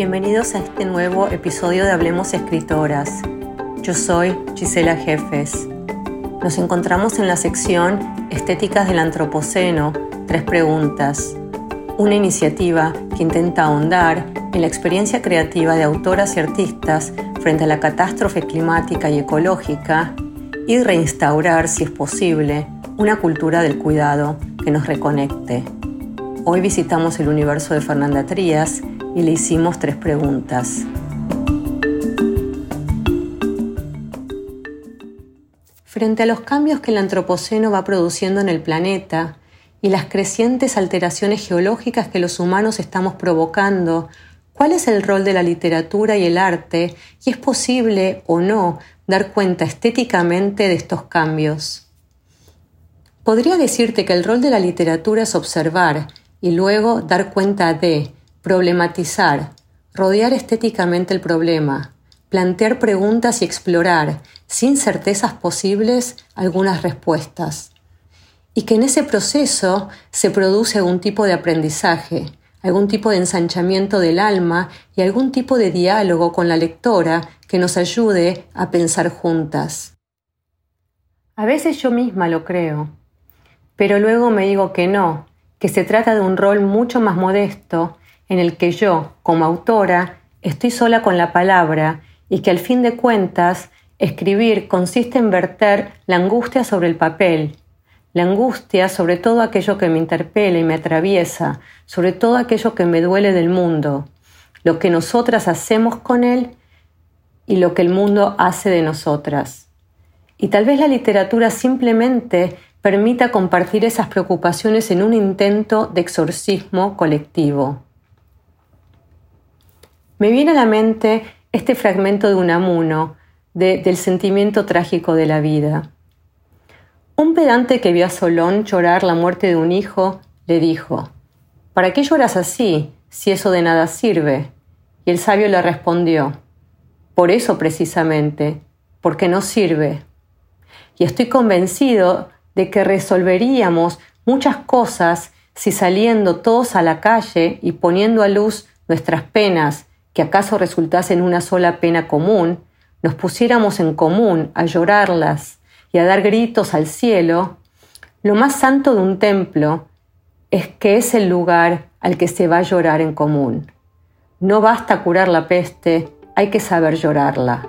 bienvenidos a este nuevo episodio de Hablemos Escritoras. Yo soy Gisela Jefes. Nos encontramos en la sección Estéticas del Antropoceno, tres preguntas, una iniciativa que intenta ahondar en la experiencia creativa de autoras y artistas frente a la catástrofe climática y ecológica y reinstaurar, si es posible, una cultura del cuidado que nos reconecte. Hoy visitamos el universo de Fernanda Trías y le hicimos tres preguntas. Frente a los cambios que el Antropoceno va produciendo en el planeta y las crecientes alteraciones geológicas que los humanos estamos provocando, ¿cuál es el rol de la literatura y el arte? ¿Y es posible o no dar cuenta estéticamente de estos cambios? Podría decirte que el rol de la literatura es observar y luego dar cuenta de, problematizar, rodear estéticamente el problema, plantear preguntas y explorar, sin certezas posibles, algunas respuestas. Y que en ese proceso se produce algún tipo de aprendizaje, algún tipo de ensanchamiento del alma y algún tipo de diálogo con la lectora que nos ayude a pensar juntas. A veces yo misma lo creo, pero luego me digo que no, que se trata de un rol mucho más modesto en el que yo, como autora, estoy sola con la palabra y que al fin de cuentas escribir consiste en verter la angustia sobre el papel, la angustia sobre todo aquello que me interpela y me atraviesa, sobre todo aquello que me duele del mundo, lo que nosotras hacemos con él y lo que el mundo hace de nosotras. Y tal vez la literatura simplemente permita compartir esas preocupaciones en un intento de exorcismo colectivo. Me viene a la mente este fragmento de Unamuno, de, del sentimiento trágico de la vida. Un pedante que vio a Solón llorar la muerte de un hijo le dijo, ¿Para qué lloras así, si eso de nada sirve? Y el sabio le respondió, Por eso precisamente, porque no sirve. Y estoy convencido de que resolveríamos muchas cosas si saliendo todos a la calle y poniendo a luz nuestras penas que acaso resultasen una sola pena común, nos pusiéramos en común a llorarlas y a dar gritos al cielo, lo más santo de un templo es que es el lugar al que se va a llorar en común. No basta curar la peste, hay que saber llorarla.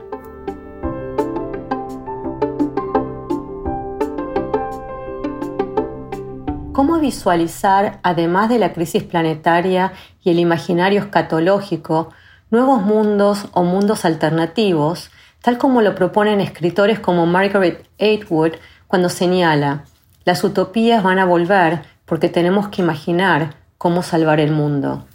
¿Cómo visualizar, además de la crisis planetaria y el imaginario escatológico, nuevos mundos o mundos alternativos, tal como lo proponen escritores como Margaret Atwood cuando señala, las utopías van a volver porque tenemos que imaginar cómo salvar el mundo.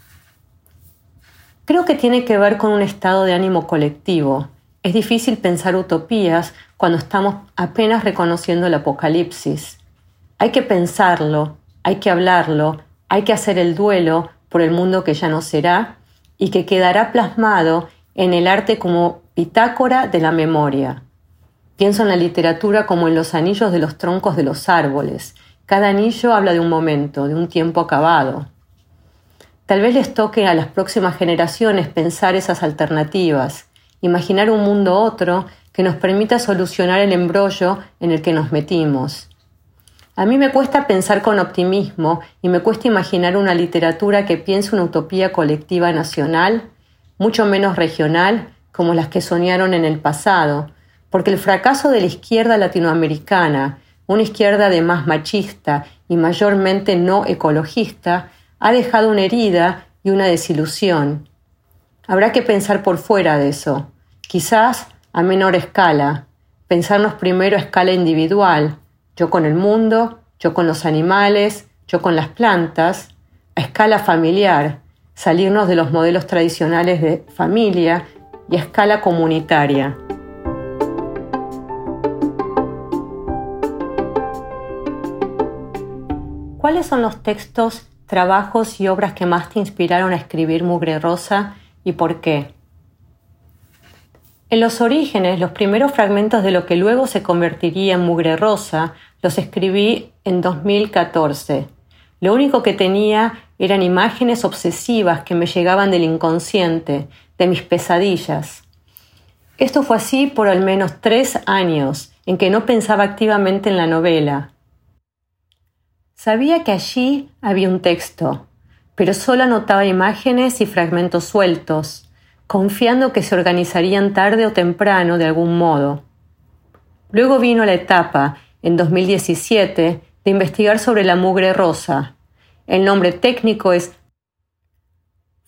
Creo que tiene que ver con un estado de ánimo colectivo. Es difícil pensar utopías cuando estamos apenas reconociendo el apocalipsis. Hay que pensarlo, hay que hablarlo, hay que hacer el duelo por el mundo que ya no será y que quedará plasmado en el arte como bitácora de la memoria. Pienso en la literatura como en los anillos de los troncos de los árboles. Cada anillo habla de un momento, de un tiempo acabado. Tal vez les toque a las próximas generaciones pensar esas alternativas, imaginar un mundo otro que nos permita solucionar el embrollo en el que nos metimos, a mí me cuesta pensar con optimismo y me cuesta imaginar una literatura que piense una utopía colectiva nacional, mucho menos regional, como las que soñaron en el pasado, porque el fracaso de la izquierda latinoamericana, una izquierda de más machista y mayormente no ecologista, ha dejado una herida y una desilusión. Habrá que pensar por fuera de eso, quizás a menor escala, pensarnos primero a escala individual, yo con el mundo, yo con los animales, yo con las plantas, a escala familiar, salirnos de los modelos tradicionales de familia y a escala comunitaria. ¿Cuáles son los textos, trabajos y obras que más te inspiraron a escribir Mugre Rosa y por qué? En los orígenes, los primeros fragmentos de lo que luego se convertiría en Mugre Rosa los escribí en 2014. Lo único que tenía eran imágenes obsesivas que me llegaban del inconsciente, de mis pesadillas. Esto fue así por al menos tres años, en que no pensaba activamente en la novela. Sabía que allí había un texto, pero solo anotaba imágenes y fragmentos sueltos, confiando que se organizarían tarde o temprano de algún modo. Luego vino la etapa, en 2017, de investigar sobre la mugre rosa. El nombre técnico es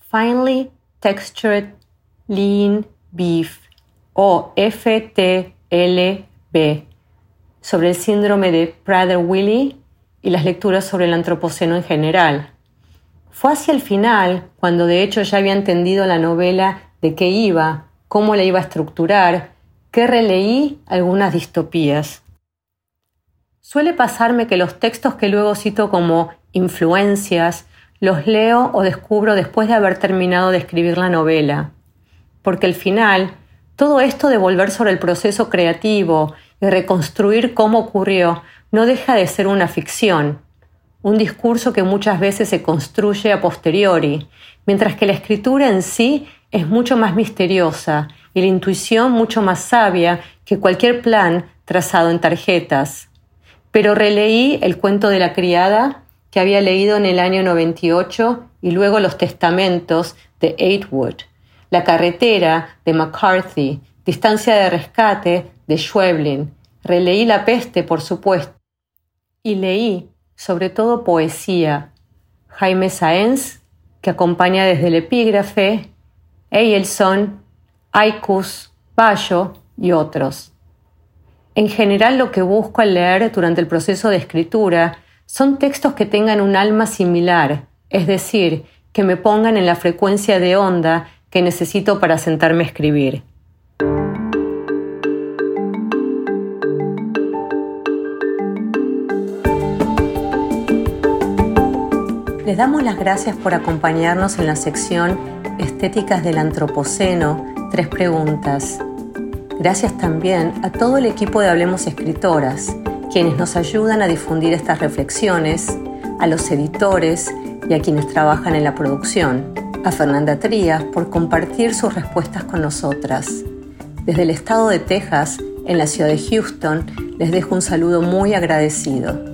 Finely Textured Lean Beef o FTLB, sobre el síndrome de Prader-Willi y las lecturas sobre el antropoceno en general. Fue hacia el final, cuando de hecho ya había entendido la novela de qué iba, cómo la iba a estructurar, que releí algunas distopías. Suele pasarme que los textos que luego cito como influencias los leo o descubro después de haber terminado de escribir la novela, porque al final todo esto de volver sobre el proceso creativo y reconstruir cómo ocurrió no deja de ser una ficción, un discurso que muchas veces se construye a posteriori, mientras que la escritura en sí es mucho más misteriosa y la intuición mucho más sabia que cualquier plan trazado en tarjetas. Pero releí el cuento de la criada que había leído en el año 98 y luego los testamentos de Eightwood, la carretera de McCarthy, distancia de rescate de Schweblin. Releí La peste, por supuesto, y leí sobre todo poesía. Jaime Saenz, que acompaña desde el epígrafe, Eyelson, Aikus, Bayo y otros. En general lo que busco al leer durante el proceso de escritura son textos que tengan un alma similar, es decir, que me pongan en la frecuencia de onda que necesito para sentarme a escribir. Les damos las gracias por acompañarnos en la sección Estéticas del Antropoceno, tres preguntas. Gracias también a todo el equipo de Hablemos Escritoras, quienes nos ayudan a difundir estas reflexiones, a los editores y a quienes trabajan en la producción, a Fernanda Trías por compartir sus respuestas con nosotras. Desde el estado de Texas, en la ciudad de Houston, les dejo un saludo muy agradecido.